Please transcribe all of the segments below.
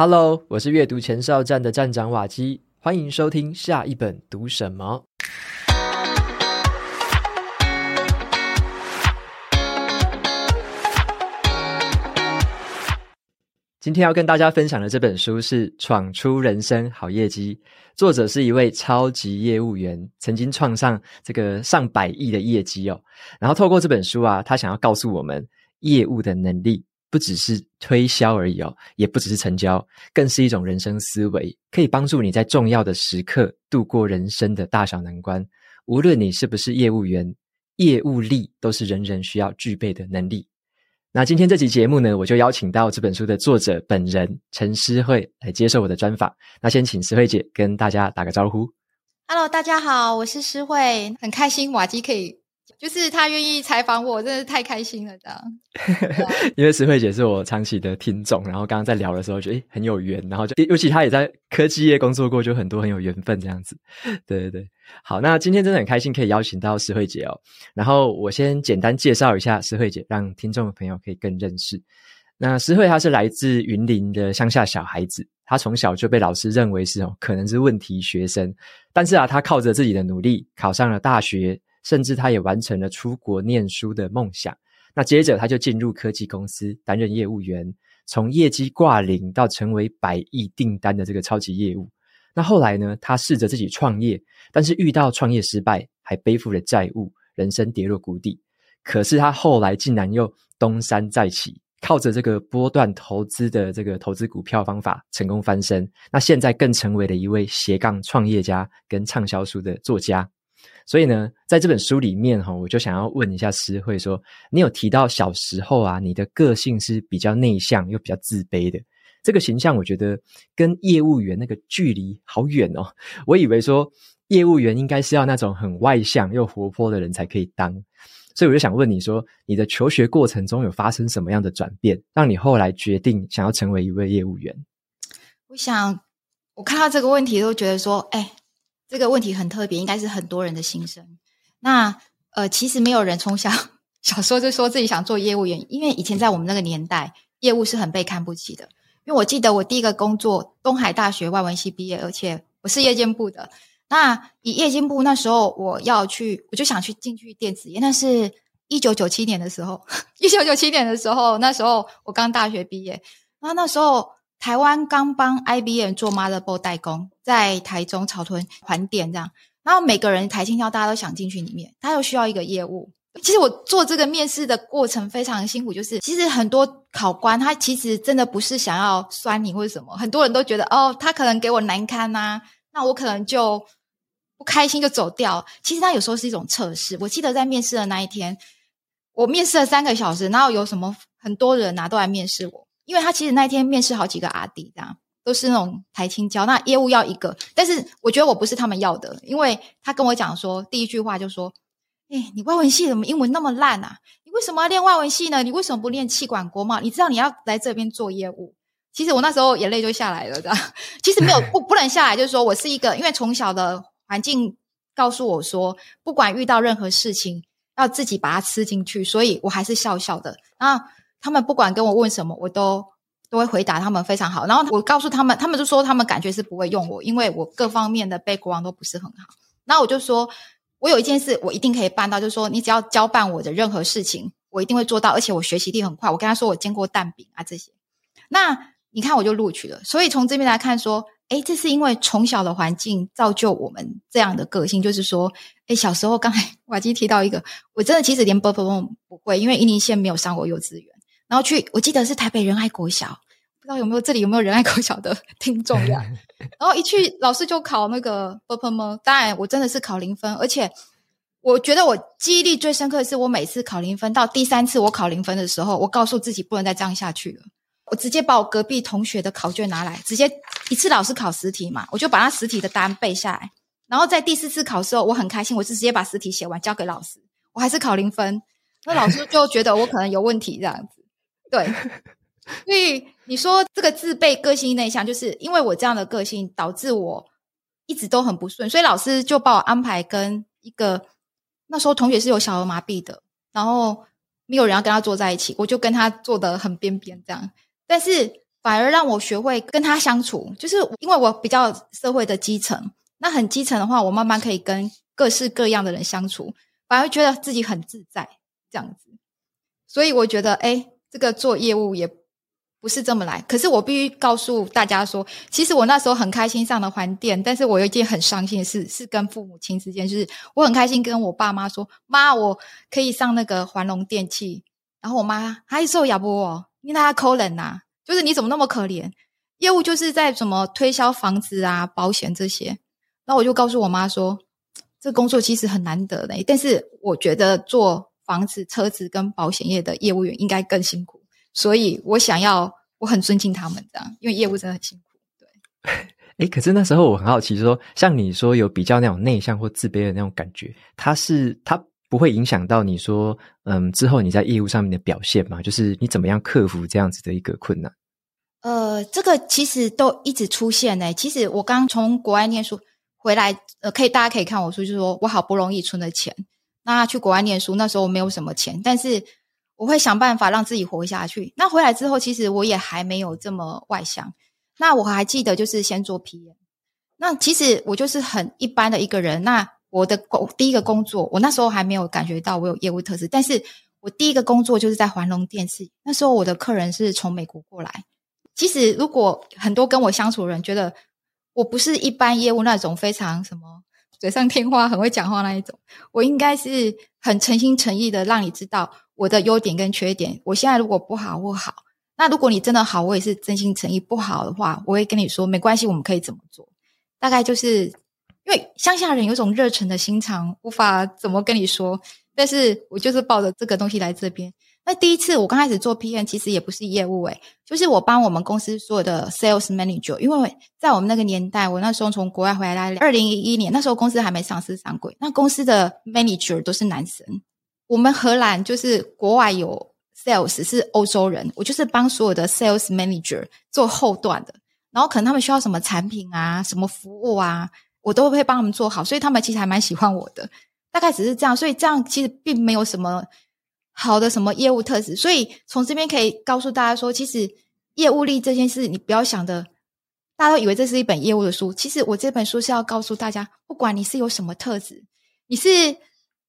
Hello，我是阅读前哨站的站长瓦基，欢迎收听下一本读什么。今天要跟大家分享的这本书是《闯出人生好业绩》，作者是一位超级业务员，曾经创上这个上百亿的业绩哦。然后透过这本书啊，他想要告诉我们，业务的能力不只是推销而已哦，也不只是成交，更是一种人生思维，可以帮助你在重要的时刻度过人生的大小难关。无论你是不是业务员，业务力都是人人需要具备的能力。那今天这期节目呢，我就邀请到这本书的作者本人陈诗慧来接受我的专访。那先请诗慧姐跟大家打个招呼。Hello，大家好，我是诗慧，很开心瓦基可以。就是他愿意采访我，真的是太开心了，这样。因为诗慧姐是我长期的听众，然后刚刚在聊的时候，觉得很有缘，然后就尤其她也在科技业工作过，就很多很有缘分这样子。对对对，好，那今天真的很开心可以邀请到诗慧姐哦。然后我先简单介绍一下诗慧姐，让听众朋友可以更认识。那诗慧她是来自云林的乡下小孩子，她从小就被老师认为是哦可能是问题学生，但是啊，她靠着自己的努力考上了大学。甚至他也完成了出国念书的梦想。那接着他就进入科技公司担任业务员，从业绩挂零到成为百亿订单的这个超级业务。那后来呢，他试着自己创业，但是遇到创业失败，还背负了债务，人生跌落谷底。可是他后来竟然又东山再起，靠着这个波段投资的这个投资股票方法成功翻身。那现在更成为了一位斜杠创业家跟畅销书的作家。所以呢，在这本书里面哈，我就想要问一下诗慧说，你有提到小时候啊，你的个性是比较内向又比较自卑的，这个形象我觉得跟业务员那个距离好远哦。我以为说业务员应该是要那种很外向又活泼的人才可以当，所以我就想问你说，你的求学过程中有发生什么样的转变，让你后来决定想要成为一位业务员？我想，我看到这个问题都觉得说，哎。这个问题很特别，应该是很多人的心声。那呃，其实没有人从小 小时候就说自己想做业务员，因为以前在我们那个年代，业务是很被看不起的。因为我记得我第一个工作，东海大学外文系毕业，而且我是夜间部的。那以夜间部那时候，我要去，我就想去进去电子业。那是一九九七年的时候，一九九七年的时候，那时候我刚大学毕业，然后那时候。台湾刚帮 IBM 做 Motherboard 代工，在台中草屯环电这样，然后每个人台清交大家都想进去里面，他又需要一个业务。其实我做这个面试的过程非常辛苦，就是其实很多考官他其实真的不是想要酸你或者什么，很多人都觉得哦，他可能给我难堪呐，那我可能就不开心就走掉。其实他有时候是一种测试。我记得在面试的那一天，我面试了三个小时，然后有什么很多人呐都来面试我。因为他其实那一天面试好几个阿弟，这样都是那种台清交，那业务要一个，但是我觉得我不是他们要的，因为他跟我讲说，第一句话就说：“哎，你外文系怎么英文那么烂啊？你为什么要练外文系呢？你为什么不练气管国贸？你知道你要来这边做业务？”其实我那时候眼泪就下来了，这样 其实没有不不能下来，就是说我是一个，因为从小的环境告诉我说，不管遇到任何事情，要自己把它吃进去，所以我还是笑笑的然后。他们不管跟我问什么，我都都会回答他们非常好。然后我告诉他们，他们就说他们感觉是不会用我，因为我各方面的背光都不是很好。那我就说，我有一件事我一定可以办到，就是说你只要交办我的任何事情，我一定会做到，而且我学习力很快。我跟他说我煎过蛋饼啊这些，那你看我就录取了。所以从这边来看说。哎，这是因为从小的环境造就我们这样的个性，就是说，哎，小时候刚才 瓦基提到一个，我真的其实连波波梦不会，因为伊宁县没有上过幼稚园。然后去，我记得是台北仁爱国小，不知道有没有这里有没有仁爱国小的听众呀？然后一去，老师就考那个 open 吗？当然，我真的是考零分。而且我觉得我记忆力最深刻的是，我每次考零分到第三次我考零分的时候，我告诉自己不能再这样下去了。我直接把我隔壁同学的考卷拿来，直接一次老师考十题嘛，我就把那十题的答案背下来。然后在第四次考试后，我很开心，我是直接把十题写完交给老师，我还是考零分。那老师就觉得我可能有问题这样。对，所以你说这个自备个性内向，就是因为我这样的个性导致我一直都很不顺，所以老师就把我安排跟一个那时候同学是有小儿麻痹的，然后没有人要跟他坐在一起，我就跟他坐得很边边这样。但是反而让我学会跟他相处。就是因为我比较社会的基层，那很基层的话，我慢慢可以跟各式各样的人相处，反而觉得自己很自在这样子。所以我觉得，哎，这个做业务也。不是这么来，可是我必须告诉大家说，其实我那时候很开心上了环电，但是我有一件很伤心的事，是跟父母亲之间，就是我很开心跟我爸妈说，妈，我可以上那个环龙电器，然后我妈还受亚波哦，因为他抠人呐，就是你怎么那么可怜？业务就是在什么推销房子啊、保险这些，那我就告诉我妈说，这工作其实很难得的，但是我觉得做房子、车子跟保险业的业务员应该更辛苦。所以我想要，我很尊敬他们这样，因为业务真的很辛苦。对，哎，可是那时候我很好奇，就是说像你说有比较那种内向或自卑的那种感觉，它是它不会影响到你说，嗯，之后你在业务上面的表现吗？就是你怎么样克服这样子的一个困难？呃，这个其实都一直出现呢。其实我刚从国外念书回来，呃，可以大家可以看我书，就是说我好不容易存的钱，那去国外念书，那时候我没有什么钱，但是。我会想办法让自己活下去。那回来之后，其实我也还没有这么外向。那我还记得，就是先做 PM。那其实我就是很一般的一个人。那我的工第一个工作，我那时候还没有感觉到我有业务特质。但是我第一个工作就是在环龙电视。那时候我的客人是从美国过来。其实如果很多跟我相处的人觉得我不是一般业务那种非常什么嘴上添花、很会讲话那一种，我应该是很诚心诚意的让你知道。我的优点跟缺点，我现在如果不好或好，那如果你真的好，我也是真心诚意；不好的话，我会跟你说没关系，我们可以怎么做？大概就是因为乡下人有种热忱的心肠，无法怎么跟你说，但是我就是抱着这个东西来这边。那第一次我刚开始做 PM，其实也不是业务诶，就是我帮我们公司所有的 Sales Manager，因为在我们那个年代，我那时候从国外回来，二零一一年那时候公司还没上市上柜，那公司的 Manager 都是男生。我们荷兰就是国外有 sales 是欧洲人，我就是帮所有的 sales manager 做后段的，然后可能他们需要什么产品啊、什么服务啊，我都会帮他们做好，所以他们其实还蛮喜欢我的。大概只是这样，所以这样其实并没有什么好的什么业务特质。所以从这边可以告诉大家说，其实业务力这件事，你不要想的，大家都以为这是一本业务的书，其实我这本书是要告诉大家，不管你是有什么特质，你是。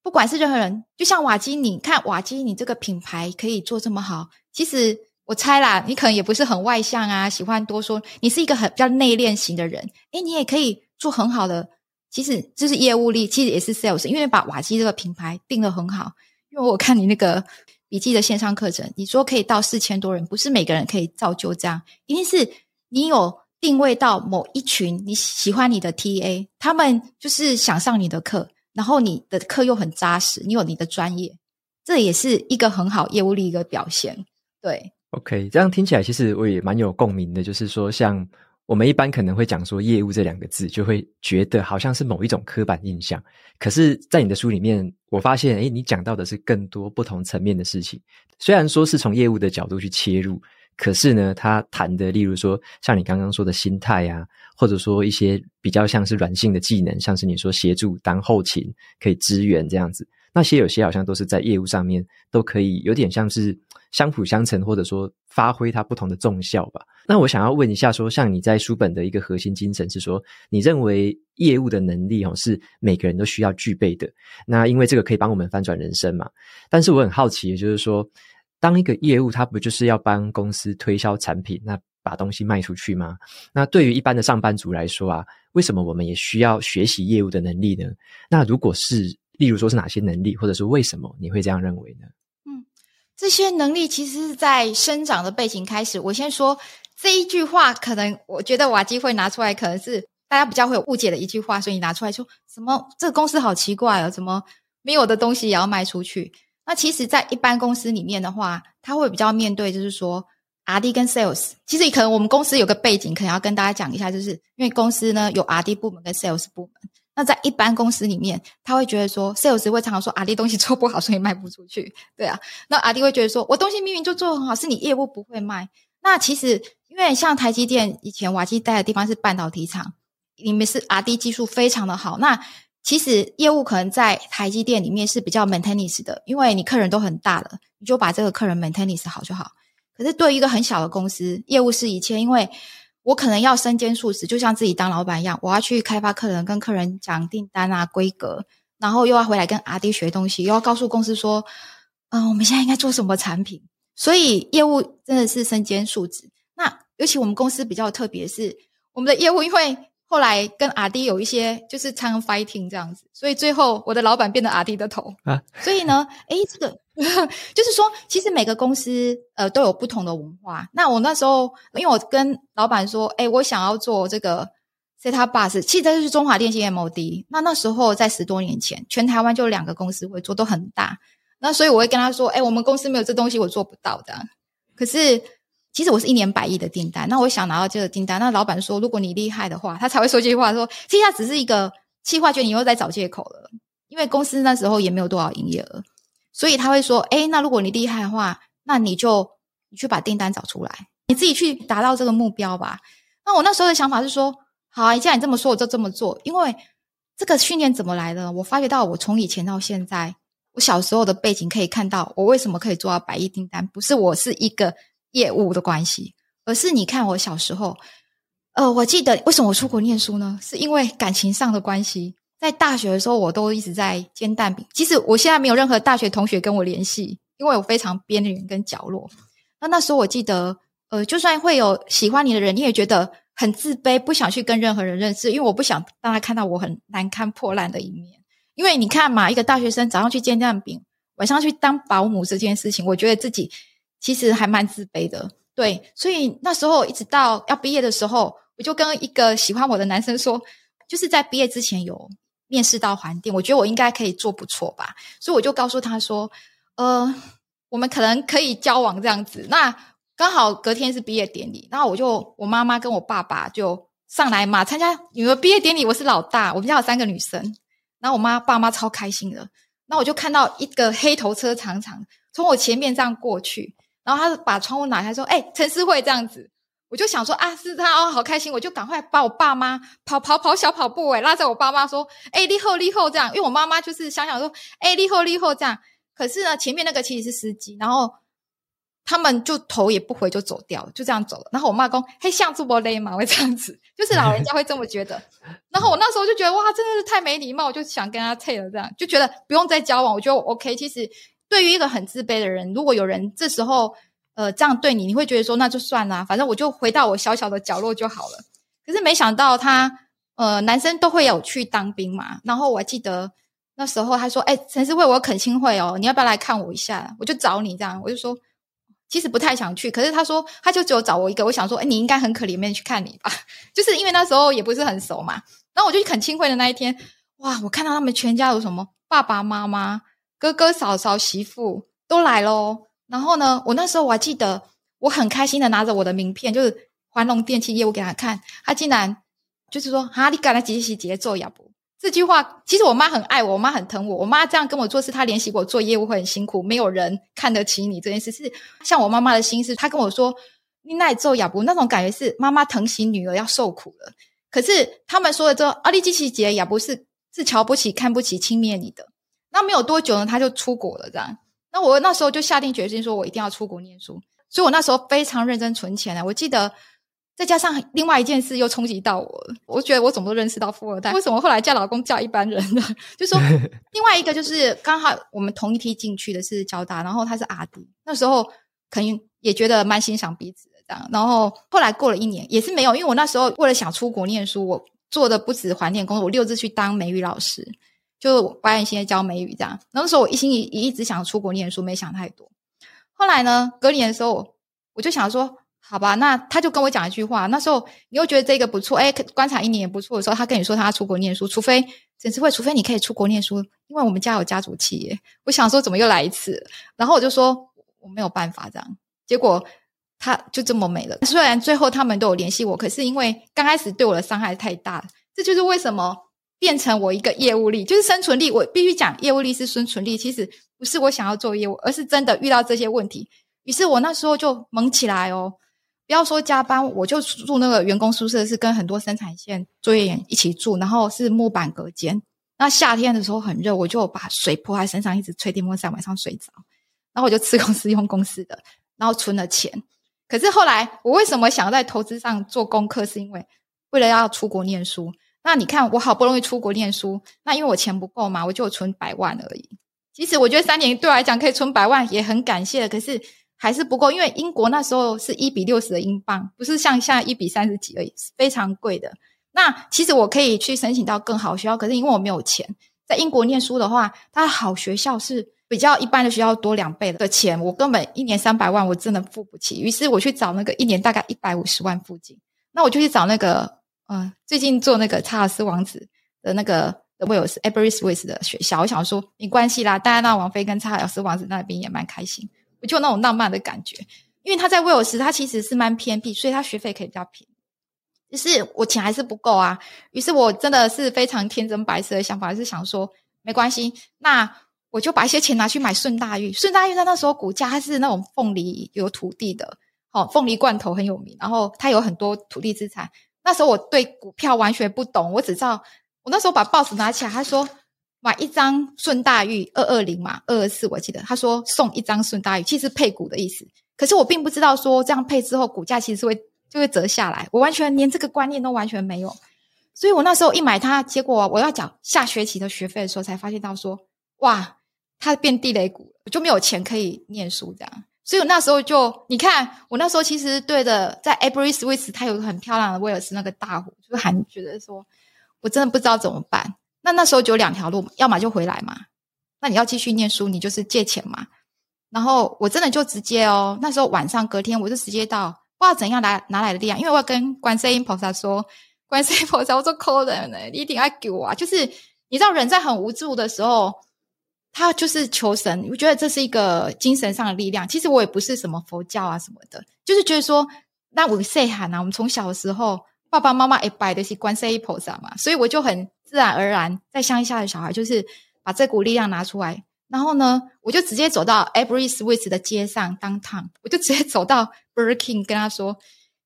不管是任何人，就像瓦基，你看瓦基，你这个品牌可以做这么好。其实我猜啦，你可能也不是很外向啊，喜欢多说。你是一个很比较内敛型的人，诶，你也可以做很好的。其实就是业务力，其实也是 sales，因为把瓦基这个品牌定得很好。因为我看你那个笔记的线上课程，你说可以到四千多人，不是每个人可以造就这样，一定是你有定位到某一群你喜欢你的 TA，他们就是想上你的课。然后你的课又很扎实，你有你的专业，这也是一个很好业务力一个表现。对，OK，这样听起来其实我也蛮有共鸣的。就是说，像我们一般可能会讲说业务这两个字，就会觉得好像是某一种刻板印象。可是，在你的书里面，我发现，诶，你讲到的是更多不同层面的事情。虽然说是从业务的角度去切入。可是呢，他谈的，例如说，像你刚刚说的心态啊，或者说一些比较像是软性的技能，像是你说协助当后勤可以支援这样子，那些有些好像都是在业务上面都可以有点像是相辅相成，或者说发挥它不同的重效吧。那我想要问一下说，像你在书本的一个核心精神是说，你认为业务的能力哦是每个人都需要具备的，那因为这个可以帮我们翻转人生嘛。但是我很好奇，就是说。当一个业务，它不就是要帮公司推销产品，那把东西卖出去吗？那对于一般的上班族来说啊，为什么我们也需要学习业务的能力呢？那如果是，例如说是哪些能力，或者是为什么你会这样认为呢？嗯，这些能力其实是在生长的背景开始。我先说这一句话，可能我觉得瓦基会拿出来，可能是大家比较会有误解的一句话，所以你拿出来说什么？这个公司好奇怪哦，怎么没有的东西也要卖出去？那其实，在一般公司里面的话，他会比较面对，就是说，R&D 跟 Sales。其实可能我们公司有个背景，可能要跟大家讲一下，就是因为公司呢有 R&D 部门跟 Sales 部门。那在一般公司里面，他会觉得说，Sales 会常常说阿弟东西做不好，所以卖不出去，对啊。那阿弟会觉得说，我东西明明就做很好，是你业务不会卖。那其实，因为像台积电以前瓦基待的地方是半导体厂，里面是阿弟技术非常的好。那其实业务可能在台积电里面是比较 maintenance 的，因为你客人都很大了，你就把这个客人 maintenance 好就好。可是对于一个很小的公司，业务是一切，因为我可能要身兼数职，就像自己当老板一样，我要去开发客人，跟客人讲订单啊、规格，然后又要回来跟 RD 学东西，又要告诉公司说，嗯、呃，我们现在应该做什么产品。所以业务真的是身兼数职。那尤其我们公司比较特别的是，我们的业务因为后来跟阿 D 有一些就是常 fighting 这样子，所以最后我的老板变成 RD 的头啊。所以呢，诶，这个 就是说，其实每个公司呃都有不同的文化。那我那时候因为我跟老板说，诶，我想要做这个 set-top box，其实这就是中华电信 MOD。那那时候在十多年前，全台湾就两个公司会做，都很大。那所以我会跟他说，诶，我们公司没有这东西，我做不到的。可是。其实我是一年百亿的订单，那我想拿到这个订单，那老板说，如果你厉害的话，他才会说这句话，说其实他只是一个企划，觉得你又在找借口了，因为公司那时候也没有多少营业额，所以他会说，诶，那如果你厉害的话，那你就你去把订单找出来，你自己去达到这个目标吧。那我那时候的想法是说，好啊，既然你这么说，我就这么做，因为这个训练怎么来的？我发觉到我从以前到现在，我小时候的背景可以看到，我为什么可以做到百亿订单，不是我是一个。业务的关系，而是你看我小时候，呃，我记得为什么我出国念书呢？是因为感情上的关系。在大学的时候，我都一直在煎蛋饼。其实我现在没有任何大学同学跟我联系，因为我非常边缘跟角落。那那时候我记得，呃，就算会有喜欢你的人，你也觉得很自卑，不想去跟任何人认识，因为我不想让他看到我很难堪破烂的一面。因为你看嘛，一个大学生早上去煎蛋饼，晚上去当保姆这件事情，我觉得自己。其实还蛮自卑的，对，所以那时候一直到要毕业的时候，我就跟一个喜欢我的男生说，就是在毕业之前有面试到环电，我觉得我应该可以做不错吧，所以我就告诉他说，呃，我们可能可以交往这样子。那刚好隔天是毕业典礼，然后我就我妈妈跟我爸爸就上来嘛，参加女儿毕业典礼，我是老大，我们家有三个女生，然后我妈爸妈超开心的，那我就看到一个黑头车长长从我前面这样过去。然后他把窗户拿开，说：“哎、欸，陈思慧这样子。”我就想说：“啊，是他哦，好开心！”我就赶快把我爸妈跑跑跑小跑步，哎，拉着我爸妈说：“哎、欸，立后立后这样。”因为我妈妈就是想想说：“哎、欸，立后立后这样。”可是呢，前面那个其实是司机，然后他们就头也不回就走掉，就这样走了。然后我妈说：“嘿，像这么累吗？会这样子？就是老人家会这么觉得。”然后我那时候就觉得哇，真的是太没礼貌，我就想跟他退了，这样就觉得不用再交往。我觉得我 OK，其实。对于一个很自卑的人，如果有人这时候呃这样对你，你会觉得说那就算啦，反正我就回到我小小的角落就好了。可是没想到他呃男生都会有去当兵嘛，然后我还记得那时候他说：“哎，陈思慧，我有恳亲会哦，你要不要来看我一下？我就找你这样。”我就说其实不太想去，可是他说他就只有找我一个，我想说哎，你应该很可怜，没去看你吧？就是因为那时候也不是很熟嘛。然后我就去恳亲会的那一天，哇，我看到他们全家有什么爸爸妈妈。哥哥、嫂嫂、媳妇都来咯。然后呢，我那时候我还记得，我很开心的拿着我的名片，就是环龙电器业务给他看，他竟然就是说：“哈，你赶来几几几节奏呀不？”这句话其实我妈很爱我，我妈很疼我，我妈这样跟我做事，她联系我做业务会很辛苦，没有人看得起你这件事。是像我妈妈的心思，她跟我说：“你那奏呀不？”那种感觉是妈妈疼惜女儿要受苦了。可是他们说的这阿里基奇节呀不是是瞧不起、看不起、轻蔑你的。那没有多久呢，他就出国了，这样。那我那时候就下定决心，说我一定要出国念书。所以我那时候非常认真存钱啊。我记得，再加上另外一件事又冲击到我。我觉得我怎么都认识到富二代？为什么后来嫁老公嫁一般人呢？就说 另外一个就是刚好我们同一批进去的是交大，然后他是阿迪，那时候肯定也觉得蛮欣赏彼此的这样。然后后来过了一年也是没有，因为我那时候为了想出国念书，我做的不止环念工作，我六日去当美语老师。就白眼现在教美语这样，那时候我一心一一直想出国念书，没想太多。后来呢，隔年的时候，我就想说，好吧，那他就跟我讲一句话。那时候你又觉得这个不错，哎，观察一年也不错的时候，他跟你说他要出国念书，除非陈思慧，除非你可以出国念书，因为我们家有家族企业。我想说，怎么又来一次？然后我就说我没有办法这样。结果他就这么没了。虽然最后他们都有联系我，可是因为刚开始对我的伤害太大了，这就是为什么。变成我一个业务力，就是生存力。我必须讲，业务力是生存力。其实不是我想要做业务，而是真的遇到这些问题。于是我那时候就猛起来哦，不要说加班，我就住那个员工宿舍，是跟很多生产线作业员一起住，然后是木板隔间。那夏天的时候很热，我就把水泼在身上，一直吹电风扇，晚上睡着。然后我就吃公司用公司的。然后存了钱。可是后来，我为什么想要在投资上做功课？是因为为了要出国念书。那你看，我好不容易出国念书，那因为我钱不够嘛，我就存百万而已。其实我觉得三年对我来讲可以存百万，也很感谢。可是还是不够，因为英国那时候是一比六十的英镑，不是像现在一比三十几而已，是非常贵的。那其实我可以去申请到更好学校，可是因为我没有钱，在英国念书的话，它好学校是。比较一般的学校多两倍的钱，我根本一年三百万，我真的付不起。于是我去找那个一年大概一百五十万附近，那我就去找那个，呃，最近做那个查尔斯王子的那个威尔斯 Aberystwyth 的学校。我想说没关系啦，戴安娜王妃跟查尔斯王子那边也蛮开心，我就那种浪漫的感觉。因为他在威尔斯，他其实是蛮偏僻，所以他学费可以比较便宜。就是我钱还是不够啊，于是我真的是非常天真白痴的想法，是想说没关系，那。我就把一些钱拿去买顺大裕，顺大裕在那时候股价它是那种凤梨有土地的，好、凤梨罐头很有名，然后它有很多土地资产。那时候我对股票完全不懂，我只知道我那时候把报纸拿起来，他说买一张顺大玉二二零嘛，二二四我记得，他说送一张顺大玉，其实配股的意思。可是我并不知道说这样配之后股价其实是会就会折下来，我完全连这个观念都完全没有。所以我那时候一买它，结果我要缴下学期的学费的时候，才发现到说哇。它变地雷股，我就没有钱可以念书这样，所以我那时候就你看，我那时候其实对的，在 Aberystwyth 它有个很漂亮的威尔斯那个大湖，就是还觉得说，我真的不知道怎么办。那那时候就有两条路，要么就回来嘛，那你要继续念书，你就是借钱嘛。然后我真的就直接哦，那时候晚上隔天我就直接到，不知道怎样来拿来的力量，因为我要跟观世音菩萨说，观世音菩萨，我说可人呢，你一定要给我啊！就是你知道人在很无助的时候。他就是求神，我觉得这是一个精神上的力量。其实我也不是什么佛教啊什么的，就是觉得说，那我谁喊啊？我们从小的时候，爸爸妈妈也拜的是观世音菩萨嘛，所以我就很自然而然，在乡下的小孩就是把这股力量拿出来。然后呢，我就直接走到 Every Switch 的街上，downtown，我就直接走到 Burger King 跟他说：“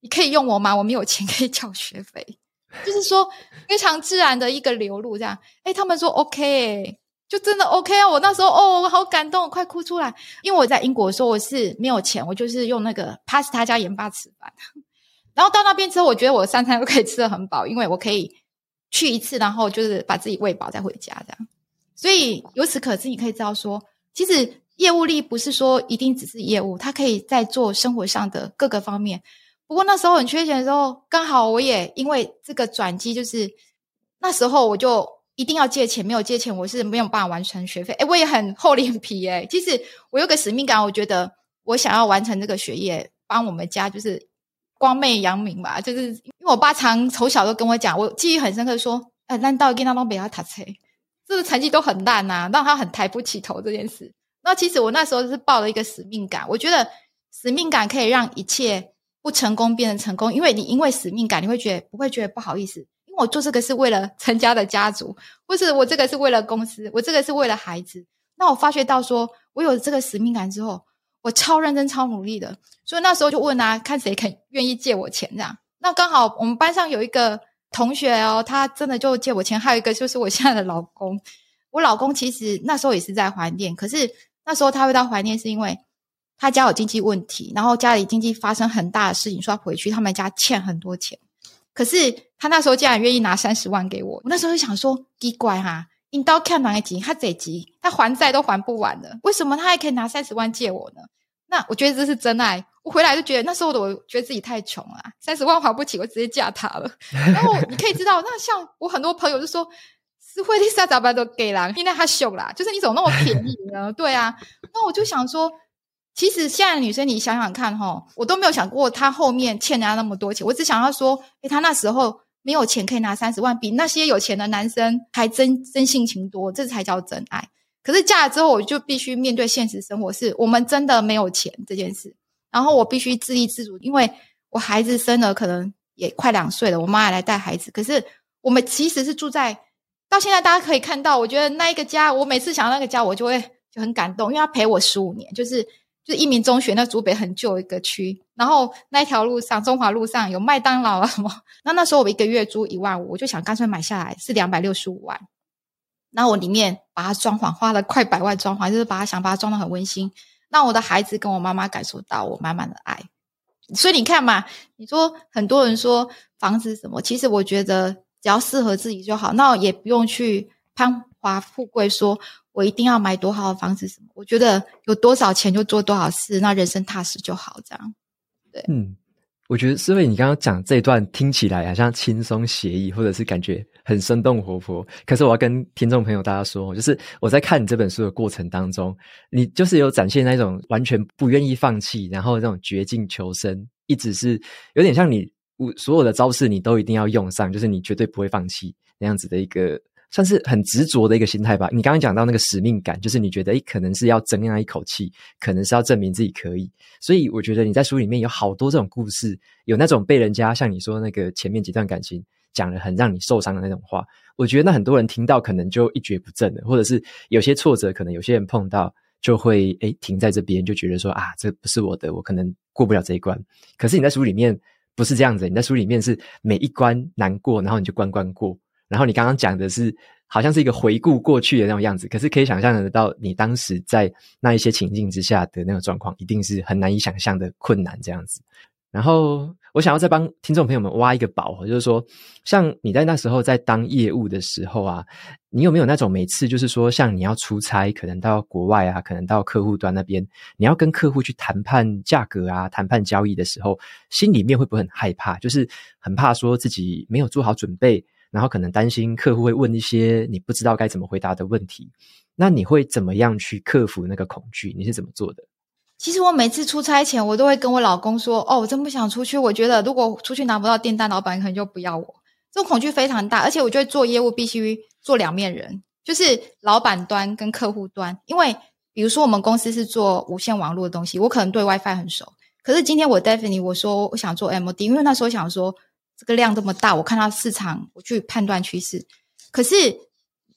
你可以用我吗？我没有钱可以交学费。”就是说非常自然的一个流露，这样。诶他们说 OK。就真的 OK 啊！我那时候哦，我好感动，快哭出来。因为我在英国的时候我是没有钱，我就是用那个 pasta 加盐巴吃饭。然后到那边之后，我觉得我三餐都可以吃得很饱，因为我可以去一次，然后就是把自己喂饱再回家这样。所以由此可知，你可以知道说，其实业务力不是说一定只是业务，它可以在做生活上的各个方面。不过那时候很缺钱的时候，刚好我也因为这个转机，就是那时候我就。一定要借钱，没有借钱我是没有办法完成学费。诶，我也很厚脸皮诶，其实我有个使命感，我觉得我想要完成这个学业，帮我们家就是光媚扬名吧。就是因为我爸常从小都跟我讲，我记忆很深刻，说，诶烂到跟他都不要读册，这个成绩都很烂呐，让他很抬不起头这件事。那其实我那时候是抱了一个使命感，我觉得使命感可以让一切不成功变成成功，因为你因为使命感，你会觉得不会觉得不好意思。我做这个是为了成家的家族，或是我这个是为了公司，我这个是为了孩子。那我发觉到说，我有这个使命感之后，我超认真、超努力的。所以那时候就问啊，看谁肯愿意借我钱这样。那刚好我们班上有一个同学哦，他真的就借我钱。还有一个就是我现在的老公，我老公其实那时候也是在怀念，可是那时候他会到怀念是因为他家有经济问题，然后家里经济发生很大的事情，说要回去，他们家欠很多钱。可是他那时候竟然愿意拿三十万给我，我那时候就想说奇怪哈，你到看哪一集？他这集他还债都还不完了，为什么他还可以拿三十万借我呢？那我觉得这是真爱。我回来就觉得那时候的我觉得自己太穷了，三十万还不起，我直接嫁他了。然后你可以知道，那像我很多朋友就说，是惠丽莎咋办都给了，因为他秀啦，就是你怎么那么便宜呢？对啊，那我就想说。其实现在的女生，你想想看齁，我都没有想过她后面欠人家那么多钱。我只想要说，诶，她那时候没有钱可以拿三十万，比那些有钱的男生还真真性情多，这才叫真爱。可是嫁了之后，我就必须面对现实生活，是我们真的没有钱这件事。然后我必须自立自主，因为我孩子生了，可能也快两岁了，我妈也来带孩子。可是我们其实是住在，到现在大家可以看到，我觉得那一个家，我每次想到那个家，我就会就很感动，因为他陪我十五年，就是。就一民中学那竹北很旧一个区，然后那一条路上中华路上有麦当劳啊什么。那那时候我一个月租一万五，我就想干脆买下来是两百六十五万。然后我里面把它装潢花了快百万装潢，就是把它想把它装得很温馨。让我的孩子跟我妈妈感受到我满满的爱。所以你看嘛，你说很多人说房子什么，其实我觉得只要适合自己就好，那也不用去攀华富贵，说我一定要买多好的房子什么。我觉得有多少钱就做多少事，那人生踏实就好，这样。对，嗯。我觉得诗慧，你刚刚讲这一段听起来好像轻松写意，或者是感觉很生动活泼。可是我要跟听众朋友大家说，就是我在看你这本书的过程当中，你就是有展现那种完全不愿意放弃，然后那种绝境求生，一直是有点像你所有的招式你都一定要用上，就是你绝对不会放弃那样子的一个。算是很执着的一个心态吧。你刚刚讲到那个使命感，就是你觉得，诶，可能是要争那一口气，可能是要证明自己可以。所以我觉得你在书里面有好多这种故事，有那种被人家像你说那个前面几段感情讲了很让你受伤的那种话。我觉得那很多人听到可能就一蹶不振了，或者是有些挫折，可能有些人碰到就会诶停在这边，就觉得说啊，这不是我的，我可能过不了这一关。可是你在书里面不是这样子，你在书里面是每一关难过，然后你就关关过。然后你刚刚讲的是，好像是一个回顾过去的那种样子，可是可以想象得到，你当时在那一些情境之下的那种状况，一定是很难以想象的困难这样子。然后我想要再帮听众朋友们挖一个宝，就是说，像你在那时候在当业务的时候啊，你有没有那种每次就是说，像你要出差，可能到国外啊，可能到客户端那边，你要跟客户去谈判价格啊，谈判交易的时候，心里面会不会很害怕？就是很怕说自己没有做好准备。然后可能担心客户会问一些你不知道该怎么回答的问题，那你会怎么样去克服那个恐惧？你是怎么做的？其实我每次出差前，我都会跟我老公说：“哦，我真不想出去。我觉得如果出去拿不到订单，老板可能就不要我。”这种恐惧非常大，而且我觉得做业务必须做两面人，就是老板端跟客户端。因为比如说我们公司是做无线网络的东西，我可能对 WiFi 很熟，可是今天我 Daphne 我说我想做 MD，因为那时候想说。这个量这么大，我看到市场，我去判断趋势。可是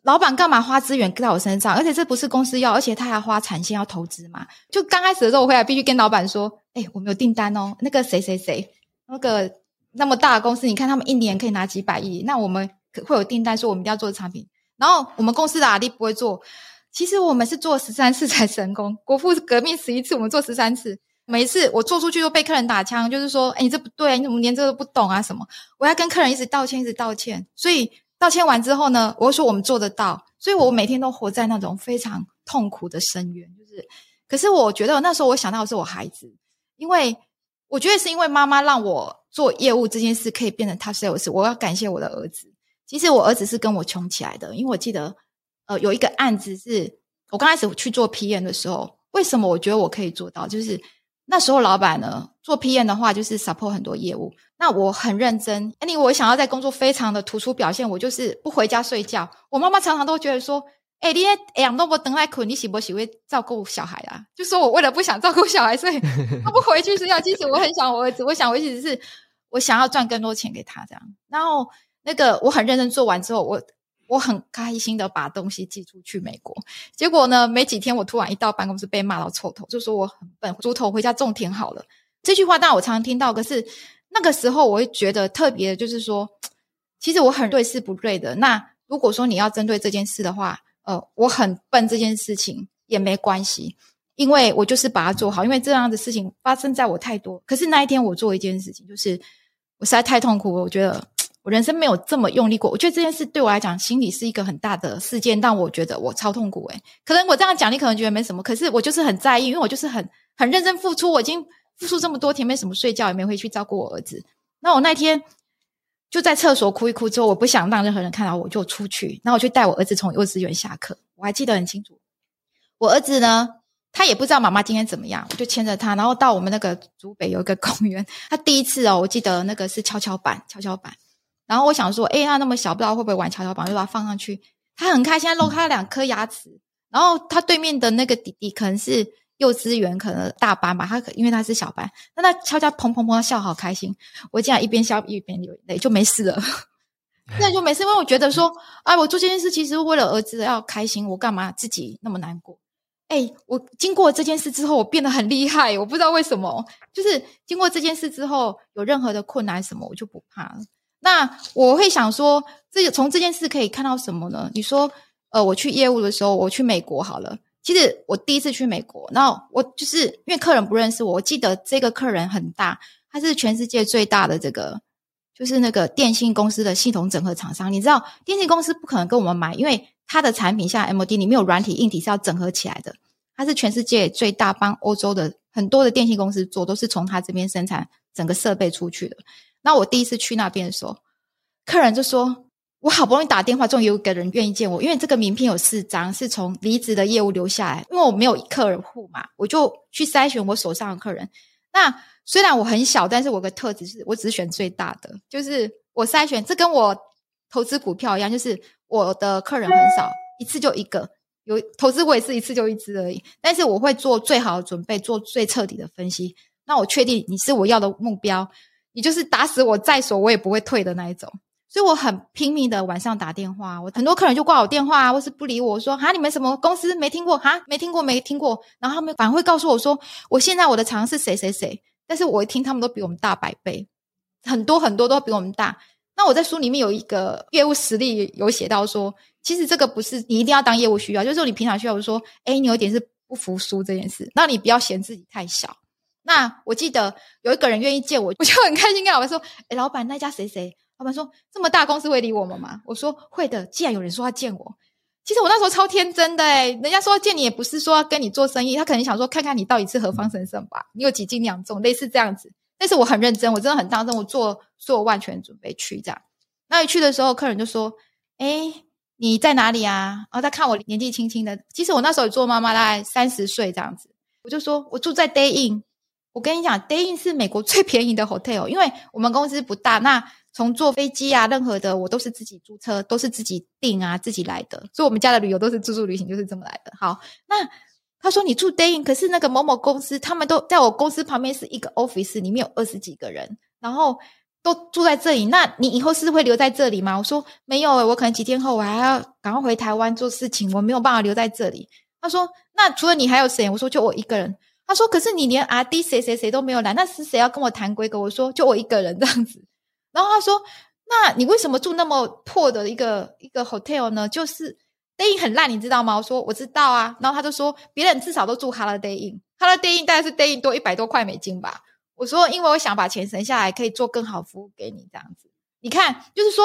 老板干嘛花资源在我身上？而且这不是公司要，而且他还花产线要投资嘛。就刚开始的时候，我回来必须跟老板说：“哎，我没有订单哦。那个谁谁谁，那个那么大的公司，你看他们一年可以拿几百亿，那我们会有订单，说我们一定要做产品。然后我们公司的阿弟不会做。其实我们是做十三次才成功，国富革命十一次，我们做十三次。”每一次我做出去都被客人打枪，就是说，哎，你这不对，你怎么连这个都不懂啊？什么？我要跟客人一直道歉，一直道歉。所以道歉完之后呢，我说我们做得到。所以我每天都活在那种非常痛苦的深渊。就是，可是我觉得那时候我想到的是我孩子，因为我觉得是因为妈妈让我做业务这件事可以变成 top sales，我要感谢我的儿子。其实我儿子是跟我穷起来的，因为我记得，呃，有一个案子是我刚开始去做 PM 的时候，为什么我觉得我可以做到？就是。那时候老板呢，做 PM 的话就是 support 很多业务。那我很认真，因为我想要在工作非常的突出表现，我就是不回家睡觉。我妈妈常常都觉得说：“哎、你哎呀，那么等来困，你喜不喜欢照顾小孩啊？”就说我为了不想照顾小孩，所以他不回去睡觉。其实我很想我儿子，我想我一直是我想要赚更多钱给他这样。然后那个我很认真做完之后，我。我很开心的把东西寄出去美国，结果呢，没几天我突然一到办公室被骂到臭头，就说我很笨，猪头回家种田好了。这句话当然我常常听到，可是那个时候我会觉得特别就是说，其实我很对事不对的。那如果说你要针对这件事的话，呃，我很笨这件事情也没关系，因为我就是把它做好，因为这样的事情发生在我太多。可是那一天我做一件事情，就是我实在太痛苦了，我觉得。我人生没有这么用力过，我觉得这件事对我来讲，心里是一个很大的事件，但我觉得我超痛苦诶、可能我这样讲，你可能觉得没什么，可是我就是很在意，因为我就是很很认真付出，我已经付出这么多天，没什么睡觉，也没回去照顾我儿子。那我那天就在厕所哭一哭之后，我不想让任何人看到，我就出去，然后我去带我儿子从幼稚园下课，我还记得很清楚。我儿子呢，他也不知道妈妈今天怎么样，我就牵着他，然后到我们那个竹北有一个公园，他第一次哦，我记得那个是跷跷板，跷跷板。然后我想说，诶，他那么小，不知道会不会玩跷跷板，就把它放上去。他很开心，他露他两颗牙齿。然后他对面的那个弟弟可能是幼稚园，可能大班吧。他可因为他是小班，那他悄悄砰砰砰，他笑好开心。我竟然一边笑一边流泪，就没事了。那就没事，因为我觉得说，哎，我做这件事其实为了儿子要开心，我干嘛自己那么难过？哎，我经过这件事之后，我变得很厉害。我不知道为什么，就是经过这件事之后，有任何的困难什么，我就不怕了。那我会想说，这个从这件事可以看到什么呢？你说，呃，我去业务的时候，我去美国好了。其实我第一次去美国，然后我就是因为客人不认识我，我记得这个客人很大，他是全世界最大的这个，就是那个电信公司的系统整合厂商。你知道，电信公司不可能跟我们买，因为他的产品像 MOD，里面有软体、硬体是要整合起来的。他是全世界最大，帮欧洲的很多的电信公司做，都是从他这边生产整个设备出去的。那我第一次去那边的时候，客人就说。我好不容易打电话，终于有个人愿意见我，因为这个名片有四张，是从离职的业务留下来。因为我没有客人户嘛，我就去筛选我手上的客人。那虽然我很小，但是我有个特质是我只选最大的，就是我筛选，这跟我投资股票一样，就是我的客人很少，一次就一个。有投资我也是一次就一支而已，但是我会做最好的准备，做最彻底的分析。那我确定你是我要的目标，你就是打死我在所我也不会退的那一种。所以我很拼命的晚上打电话，我很多客人就挂我电话啊，或是不理我，说哈，你们什么公司没听过哈，没听过没听过，然后他们反而会告诉我说，我现在我的厂是谁谁谁，但是我一听他们都比我们大百倍，很多很多都比我们大。那我在书里面有一个业务实例有写到说，其实这个不是你一定要当业务需要，就是说你平常需要，我说，诶，你有点是不服输这件事，那你不要嫌自己太小。那我记得有一个人愿意见我，我就很开心跟老板说，诶，老板那家谁谁。老板说：“这么大公司会理我们吗？”我说：“会的。”既然有人说要见我，其实我那时候超天真的诶，人家说要见你也不是说要跟你做生意，他可能想说看看你到底是何方神圣吧，你有几斤两重，类似这样子。但是我很认真，我真的很当真，我做做万全准备去这样。那一去的时候，客人就说：“诶，你在哪里啊？”然后他看我年纪轻轻的，其实我那时候也做妈妈，大概三十岁这样子。我就说：“我住在 Day Inn。”我跟你讲，Day Inn 是美国最便宜的 hotel，因为我们公司不大，那。从坐飞机啊，任何的我都是自己租车，都是自己订啊，自己来的。所以我们家的旅游都是自助旅行，就是这么来的。好，那他说你住 Day Inn，可是那个某某公司，他们都在我公司旁边是一个 office，里面有二十几个人，然后都住在这里。那你以后是会留在这里吗？我说没有诶，我可能几天后我还要赶快回台湾做事情，我没有办法留在这里。他说那除了你还有谁？我说就我一个人。他说可是你连阿 D 谁谁谁都没有来，那是谁要跟我谈规格？我说就我一个人这样子。然后他说：“那你为什么住那么破的一个一个 hotel 呢？就是 Day in 很烂，你知道吗？”我说：“我知道啊。”然后他就说：“别人至少都住 Holiday Inn，Holiday Inn 大概是 Day Inn 多一百多块美金吧。”我说：“因为我想把钱省下来，可以做更好服务给你这样子。你看，就是说，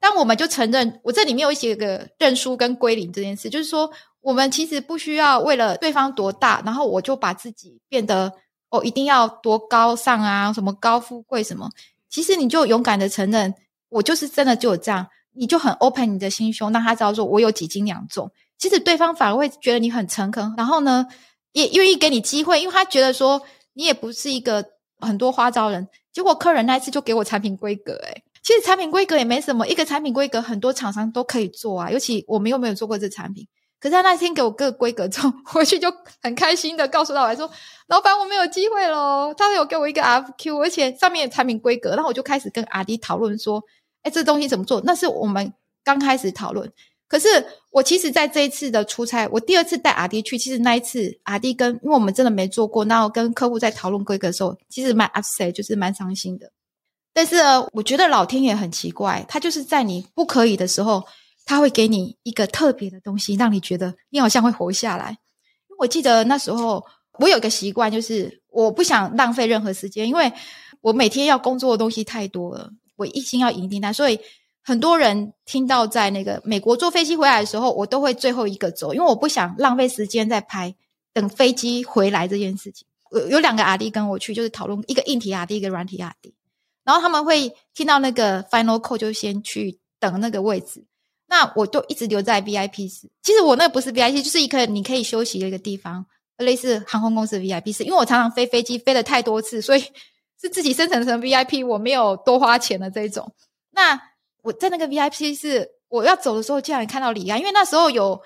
当我们就承认我这里面有写个认输跟归零这件事，就是说，我们其实不需要为了对方多大，然后我就把自己变得哦，一定要多高尚啊，什么高富贵什么。”其实你就勇敢的承认，我就是真的就有这样，你就很 open 你的心胸，让他知道说我有几斤两重。其实对方反而会觉得你很诚恳，然后呢，也愿意给你机会，因为他觉得说你也不是一个很多花招人。结果客人那一次就给我产品规格，诶，其实产品规格也没什么，一个产品规格很多厂商都可以做啊，尤其我们又没有做过这产品。可是他那天给我个规格之后，回去就很开心的告诉老板说：“老板，我没有机会喽。”他有给我一个 FQ，而且上面有产品规格。然后我就开始跟阿迪讨论说：“哎，这东西怎么做？”那是我们刚开始讨论。可是我其实在这一次的出差，我第二次带阿迪去，其实那一次阿迪跟因为我们真的没做过，然后跟客户在讨论规格的时候，其实蛮 upset，就是蛮伤心的。但是，我觉得老天爷很奇怪，他就是在你不可以的时候。他会给你一个特别的东西，让你觉得你好像会活下来。我记得那时候我有个习惯，就是我不想浪费任何时间，因为我每天要工作的东西太多了，我一心要赢订单。所以很多人听到在那个美国坐飞机回来的时候，我都会最后一个走，因为我不想浪费时间在拍等飞机回来这件事情。有有两个阿弟跟我去，就是讨论一个硬体阿弟一个软体阿弟然后他们会听到那个 final call 就先去等那个位置。那我就一直留在 VIP 室。其实我那不是 VIP，就是一个你可以休息的一个地方，类似航空公司 VIP 室。因为我常常飞飞机飞了太多次，所以 是自己生成成 VIP，我没有多花钱的这种。那我在那个 VIP 室，我要走的时候，竟然看到李安，因为那时候有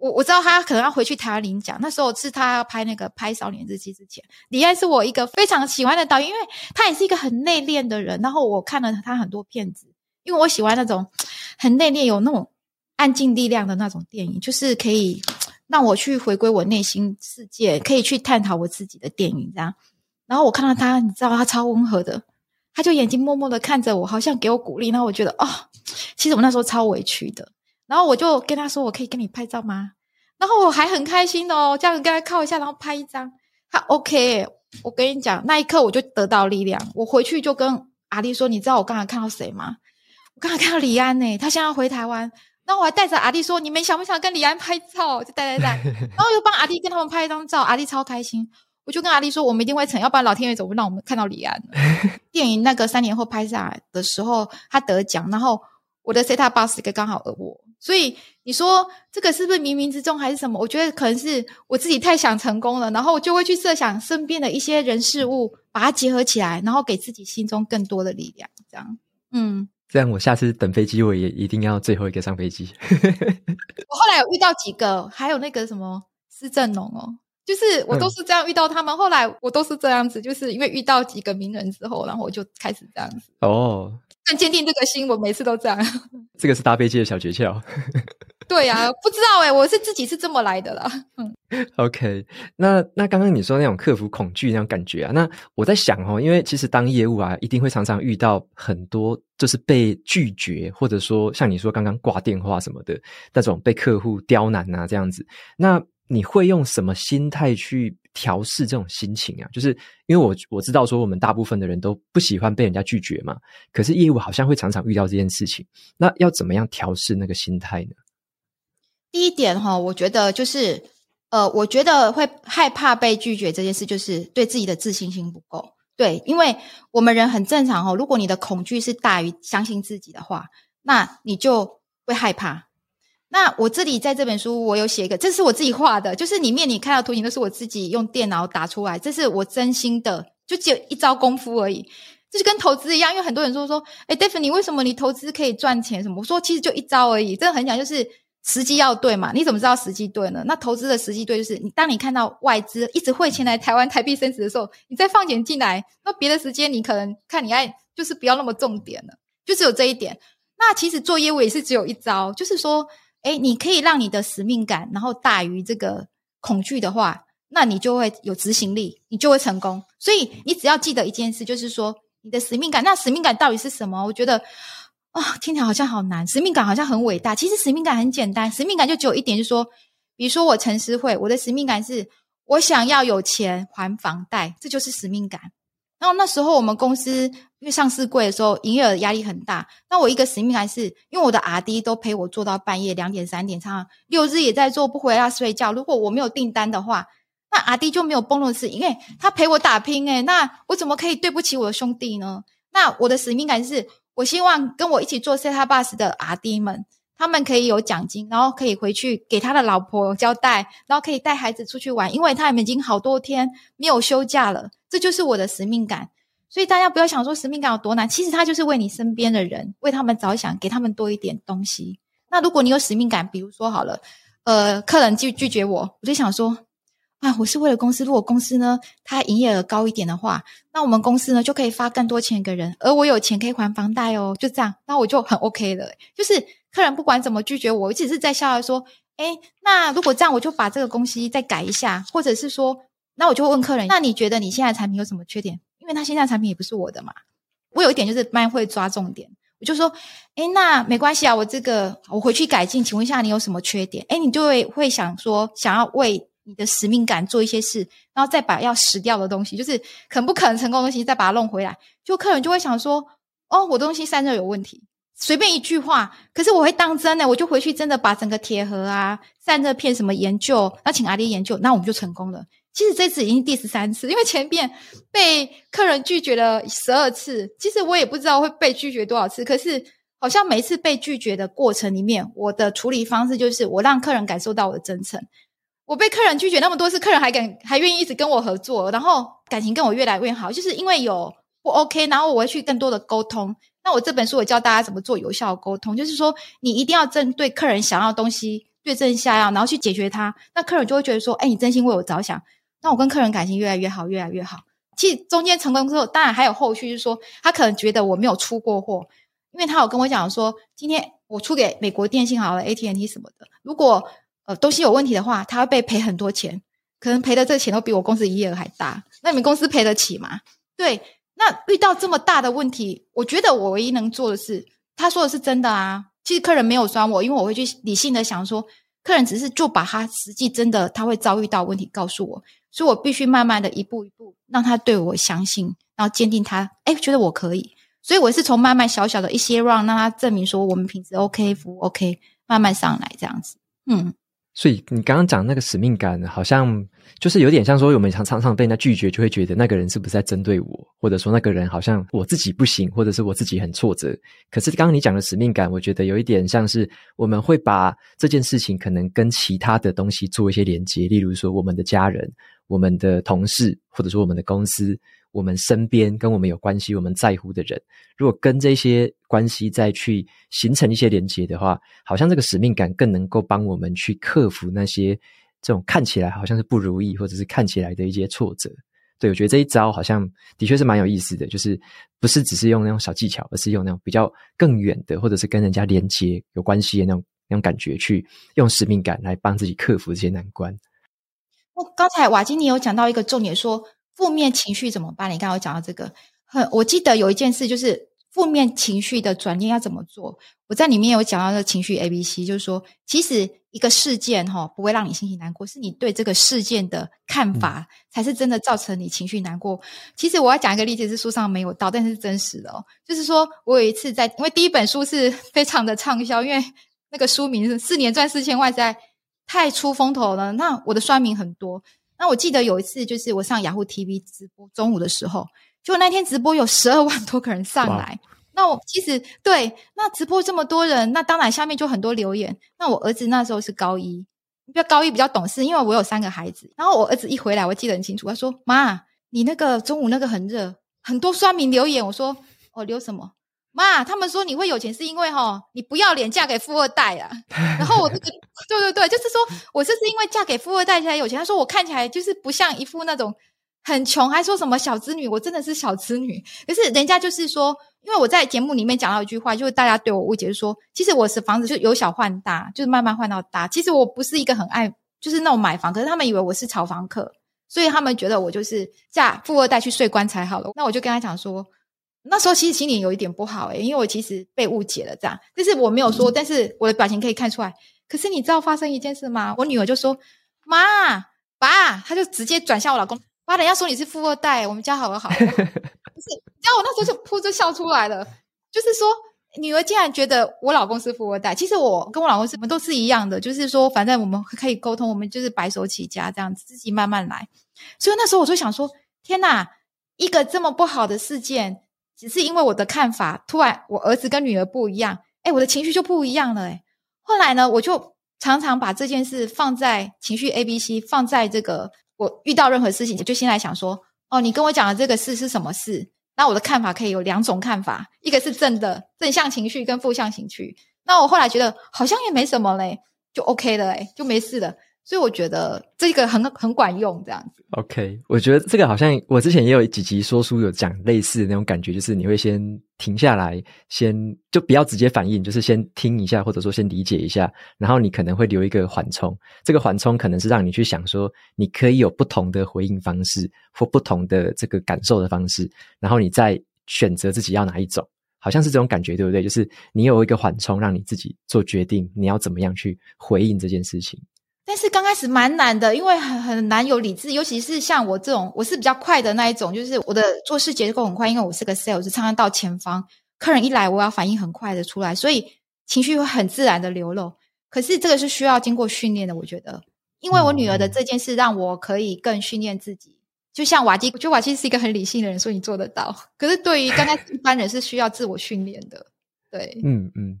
我我知道他可能要回去台湾领奖，那时候是他要拍那个《拍少年日记》之前，李安是我一个非常喜欢的导演，因为他也是一个很内敛的人。然后我看了他很多片子。因为我喜欢那种很内敛、有那种安静力量的那种电影，就是可以让我去回归我内心世界，可以去探讨我自己的电影这样。然后我看到他，你知道他超温和的，他就眼睛默默的看着我，好像给我鼓励。然后我觉得哦，其实我那时候超委屈的。然后我就跟他说：“我可以跟你拍照吗？”然后我还很开心的哦，这样跟他靠一下，然后拍一张，他 OK。我跟你讲，那一刻我就得到力量。我回去就跟阿丽说：“你知道我刚才看到谁吗？我刚才看到李安呢，他现在要回台湾。然后我还带着阿弟说：‘你们想不想跟李安拍照？’就带带带，然后又帮阿弟跟他们拍一张照，阿弟超开心。我就跟阿丽说：‘我们一定会成，要不然老天爷怎么会让我们看到李安？’电影那个三年后拍下来的时候，他得奖，然后我的 set-top box 刚好而我。”所以你说这个是不是冥冥之中还是什么？我觉得可能是我自己太想成功了，然后我就会去设想身边的一些人事物，把它结合起来，然后给自己心中更多的力量。这样，嗯，这样我下次等飞机，我也一定要最后一个上飞机。我后来有遇到几个，还有那个什么施正荣哦，就是我都是这样遇到他们。嗯、后来我都是这样子，就是因为遇到几个名人之后，然后我就开始这样子哦。但坚定这个心，我每次都这样。这个是搭飞机的小诀窍。对呀、啊，不知道哎、我是自己是这么来的啦。嗯，OK，那那刚刚你说那种克服恐惧那种感觉啊，那我在想哦，因为其实当业务啊，一定会常常遇到很多就是被拒绝，或者说像你说刚刚挂电话什么的那种被客户刁难啊这样子，那。你会用什么心态去调试这种心情啊？就是因为我我知道说我们大部分的人都不喜欢被人家拒绝嘛，可是业务好像会常常遇到这件事情，那要怎么样调试那个心态呢？第一点哈，我觉得就是呃，我觉得会害怕被拒绝这件事，就是对自己的自信心不够。对，因为我们人很正常哈，如果你的恐惧是大于相信自己的话，那你就会害怕。那我这里在这本书，我有写一个，这是我自己画的，就是里面你看到图形都是我自己用电脑打出来，这是我真心的，就只有一招功夫而已，就是跟投资一样，因为很多人说说，诶 Daphne 你为什么你投资可以赚钱什么？我说其实就一招而已，这个很讲就是时机要对嘛，你怎么知道时机对呢？那投资的时机对就是你当你看到外资一直汇钱来台湾台币升值的时候，你再放钱进来，那别的时间你可能看你爱就是不要那么重点了，就只有这一点。那其实做业务也是只有一招，就是说。诶，你可以让你的使命感，然后大于这个恐惧的话，那你就会有执行力，你就会成功。所以你只要记得一件事，就是说你的使命感。那使命感到底是什么？我觉得啊、哦，听起来好像好难。使命感好像很伟大，其实使命感很简单。使命感就只有一点，就是说，比如说我陈思慧，我的使命感是我想要有钱还房贷，这就是使命感。然后那时候我们公司因为上市贵的时候，营业额压力很大。那我一个使命感是，因为我的 RD 都陪我做到半夜两点三点，常常六日也在做，不回家睡觉。如果我没有订单的话，那 RD 就没有崩的事，因为他陪我打拼诶，那我怎么可以对不起我的兄弟呢？那我的使命感是，我希望跟我一起做 Setabus 的 RD 们。他们可以有奖金，然后可以回去给他的老婆交代，然后可以带孩子出去玩，因为他们已经好多天没有休假了。这就是我的使命感。所以大家不要想说使命感有多难，其实他就是为你身边的人，为他们着想，给他们多一点东西。那如果你有使命感，比如说好了，呃，客人拒拒绝我，我就想说，啊，我是为了公司。如果公司呢，它营业额高一点的话，那我们公司呢就可以发更多钱给人，而我有钱可以还房贷哦，就这样，那我就很 OK 了，就是。客人不管怎么拒绝我，我只是在笑着说：“诶，那如果这样，我就把这个东西再改一下，或者是说，那我就会问客人：那你觉得你现在产品有什么缺点？因为他现在产品也不是我的嘛。我有一点就是蛮会抓重点，我就说：诶，那没关系啊，我这个我回去改进。请问一下，你有什么缺点？诶，你就会会想说，想要为你的使命感做一些事，然后再把要死掉的东西，就是可不可能成功的东西，再把它弄回来。就客人就会想说：哦，我东西散热有问题。”随便一句话，可是我会当真的，我就回去真的把整个铁盒啊、散热片什么研究，那请阿爹研究，那我们就成功了。其实这次已经第十三次，因为前面被客人拒绝了十二次，其实我也不知道会被拒绝多少次，可是好像每一次被拒绝的过程里面，我的处理方式就是我让客人感受到我的真诚。我被客人拒绝那么多次，客人还敢还愿意一直跟我合作，然后感情跟我越来越好，就是因为有不 OK，然后我会去更多的沟通。那我这本书我教大家怎么做有效沟通，就是说你一定要针对客人想要的东西对症下药，然后去解决它。那客人就会觉得说，哎，你真心为我着想。那我跟客人感情越来越好，越来越好。其实中间成功之后，当然还有后续，就是说他可能觉得我没有出过货，因为他有跟我讲说，今天我出给美国电信好了，AT&T 什么的，如果呃东西有问题的话，他会被赔很多钱，可能赔的这钱都比我公司营业额还大。那你们公司赔得起吗？对。那遇到这么大的问题，我觉得我唯一能做的是，他说的是真的啊。其实客人没有酸我，因为我会去理性的想说，客人只是就把他实际真的他会遭遇到问题告诉我，所以我必须慢慢的一步一步让他对我相信，然后坚定他，哎，觉得我可以。所以我是从慢慢小小的一些 run 让他证明说我们品质 OK，服务 OK，慢慢上来这样子。嗯。所以你刚刚讲那个使命感，好像就是有点像说，我们常常常被人家拒绝，就会觉得那个人是不是在针对我，或者说那个人好像我自己不行，或者是我自己很挫折。可是刚刚你讲的使命感，我觉得有一点像是我们会把这件事情可能跟其他的东西做一些连接，例如说我们的家人、我们的同事，或者说我们的公司。我们身边跟我们有关系、我们在乎的人，如果跟这些关系再去形成一些连接的话，好像这个使命感更能够帮我们去克服那些这种看起来好像是不如意，或者是看起来的一些挫折。对，我觉得这一招好像的确是蛮有意思的，就是不是只是用那种小技巧，而是用那种比较更远的，或者是跟人家连接有关系的那种那种感觉，去用使命感来帮自己克服这些难关。我刚才瓦基你有讲到一个重点说。负面情绪怎么办？你刚刚有讲到这个，很，我记得有一件事，就是负面情绪的转念要怎么做。我在里面有讲到的情绪 A B C，就是说，其实一个事件哈不会让你心情难过，是你对这个事件的看法才是真的造成你情绪难过。其实我要讲一个例子，是书上没有到，但是是真实的哦。就是说我有一次在，因为第一本书是 非常的畅销，因为那个书名是四年赚四千万，实在太出风头了。那我的酸民很多。那我记得有一次，就是我上雅虎 TV 直播，中午的时候，就那天直播有十二万多个人上来。那我其实对，那直播这么多人，那当然下面就很多留言。那我儿子那时候是高一，比较高一比较懂事，因为我有三个孩子。然后我儿子一回来，我记得很清楚，他说：“妈，你那个中午那个很热，很多酸民留言。”我说：“哦，留什么？”妈，他们说你会有钱是因为哈，你不要脸嫁给富二代啊。然后我这个，对对对，就是说我这是因为嫁给富二代才有钱。他说我看起来就是不像一副那种很穷，还说什么小资女，我真的是小资女。可是人家就是说，因为我在节目里面讲到一句话，就是大家对我误解，就是说其实我是房子就由小换大，就是慢慢换到大。其实我不是一个很爱就是那种买房，可是他们以为我是炒房客，所以他们觉得我就是嫁富二代去睡棺材好了。那我就跟他讲说。那时候其实心里有一点不好诶、欸，因为我其实被误解了这样，但是我没有说，但是我的表情可以看出来。可是你知道发生一件事吗？我女儿就说：“妈，爸。”她就直接转向我老公：“爸，人家说你是富二代，我们家好不好？” 不是，你知道我那时候就噗就笑出来了，就是说女儿竟然觉得我老公是富二代。其实我跟我老公是我们都是一样的，就是说反正我们可以沟通，我们就是白手起家这样子，自己慢慢来。所以那时候我就想说：天哪，一个这么不好的事件。只是因为我的看法，突然我儿子跟女儿不一样，诶，我的情绪就不一样了，诶。后来呢，我就常常把这件事放在情绪 A、B、C，放在这个我遇到任何事情，就先来想说，哦，你跟我讲的这个事是什么事？那我的看法可以有两种看法，一个是正的正向情绪跟负向情绪。那我后来觉得好像也没什么嘞，就 OK 了，诶，就没事了。所以我觉得这个很很管用，这样子。OK，我觉得这个好像我之前也有几集说书有讲类似的那种感觉，就是你会先停下来，先就不要直接反应，就是先听一下，或者说先理解一下，然后你可能会留一个缓冲。这个缓冲可能是让你去想说，你可以有不同的回应方式或不同的这个感受的方式，然后你再选择自己要哪一种，好像是这种感觉，对不对？就是你有一个缓冲，让你自己做决定，你要怎么样去回应这件事情。但是刚开始蛮难的，因为很很难有理智，尤其是像我这种，我是比较快的那一种，就是我的做事结构很快，因为我是个 sales，常常到前方，客人一来，我要反应很快的出来，所以情绪会很自然的流露。可是这个是需要经过训练的，我觉得，因为我女儿的这件事让我可以更训练自己。就像瓦基，我觉得瓦基是一个很理性的人，所以你做得到。可是对于刚开始一般人是需要自我训练的，对，嗯嗯，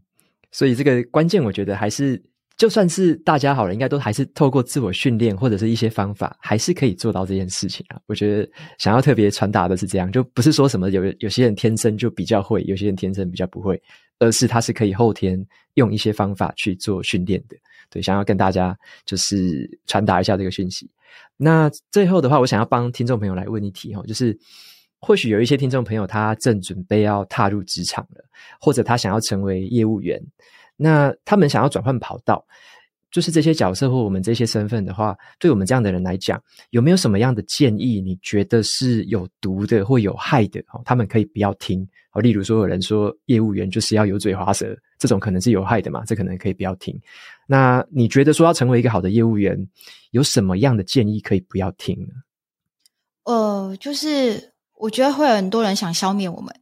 所以这个关键，我觉得还是。就算是大家好了，应该都还是透过自我训练或者是一些方法，还是可以做到这件事情啊。我觉得想要特别传达的是这样，就不是说什么有有些人天生就比较会，有些人天生比较不会，而是他是可以后天用一些方法去做训练的。对，想要跟大家就是传达一下这个讯息。那最后的话，我想要帮听众朋友来问一题哈，就是或许有一些听众朋友他正准备要踏入职场了，或者他想要成为业务员。那他们想要转换跑道，就是这些角色或我们这些身份的话，对我们这样的人来讲，有没有什么样的建议？你觉得是有毒的或有害的？哦，他们可以不要听。哦，例如说有人说业务员就是要油嘴滑舌，这种可能是有害的嘛？这可能可以不要听。那你觉得说要成为一个好的业务员，有什么样的建议可以不要听呢？呃，就是我觉得会有很多人想消灭我们，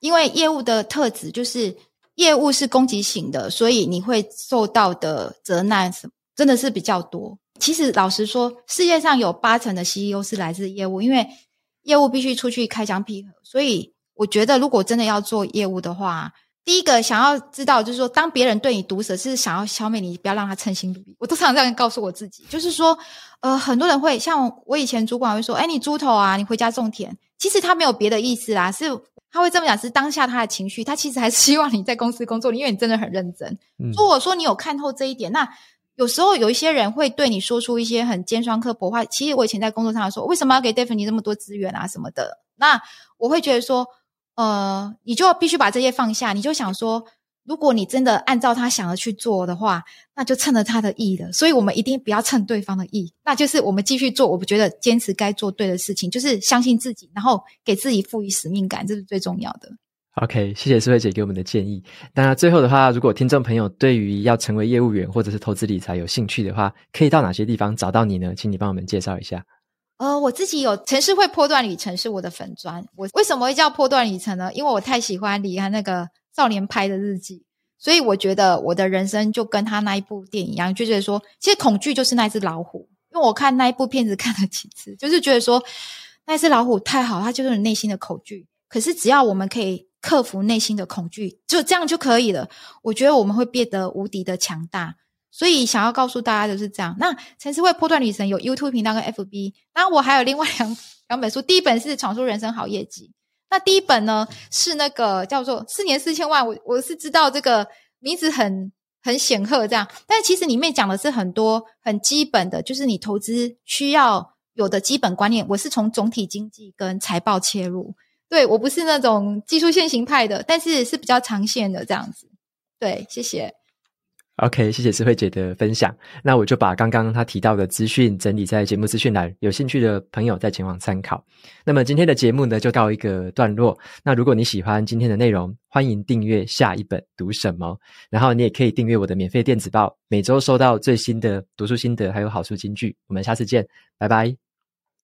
因为业务的特质就是。业务是攻击型的，所以你会受到的责难什么真的是比较多。其实老实说，世界上有八成的 CEO 是来自业务，因为业务必须出去开疆辟河。所以我觉得，如果真的要做业务的话，第一个想要知道就是说，当别人对你毒舌，是想要消灭你，不要让他称心如意。我都常常这样告诉我自己，就是说，呃，很多人会像我以前主管会说：“哎，你猪头啊，你回家种田。”其实他没有别的意思啦，是。他会这么讲，是当下他的情绪，他其实还是希望你在公司工作，因为你真的很认真。如果说你有看透这一点，那有时候有一些人会对你说出一些很尖酸刻薄话。其实我以前在工作上说，为什么要给 Daphne 这么多资源啊什么的？那我会觉得说，呃，你就必须把这些放下，你就想说。如果你真的按照他想的去做的话，那就趁了他的意了。所以我们一定不要趁对方的意，那就是我们继续做。我们觉得坚持该做对的事情，就是相信自己，然后给自己赋予使命感，这是最重要的。OK，谢谢诗慧姐给我们的建议。那最后的话，如果听众朋友对于要成为业务员或者是投资理财有兴趣的话，可以到哪些地方找到你呢？请你帮我们介绍一下。呃，我自己有城市会破段旅程是我的粉砖。我为什么会叫破段旅程呢？因为我太喜欢李安那个。少年拍的日记，所以我觉得我的人生就跟他那一部电影一样，就觉得说，其实恐惧就是那只老虎。因为我看那一部片子 看了几次，就是觉得说，那只老虎太好，它就是你内心的恐惧。可是只要我们可以克服内心的恐惧，就这样就可以了。我觉得我们会变得无敌的强大。所以想要告诉大家的是这样。那陈诗慧波段旅程有 YouTube 频道跟 FB，那我还有另外两两本书，第一本是《闯出人生好业绩》。那第一本呢，是那个叫做四年四千万，我我是知道这个名字很很显赫这样，但其实里面讲的是很多很基本的，就是你投资需要有的基本观念。我是从总体经济跟财报切入，对，我不是那种技术线型派的，但是是比较长线的这样子。对，谢谢。OK，谢谢诗慧姐的分享。那我就把刚刚她提到的资讯整理在节目资讯栏，有兴趣的朋友再前往参考。那么今天的节目呢，就告一个段落。那如果你喜欢今天的内容，欢迎订阅下一本读什么，然后你也可以订阅我的免费电子报，每周收到最新的读书心得还有好书金句。我们下次见，拜拜。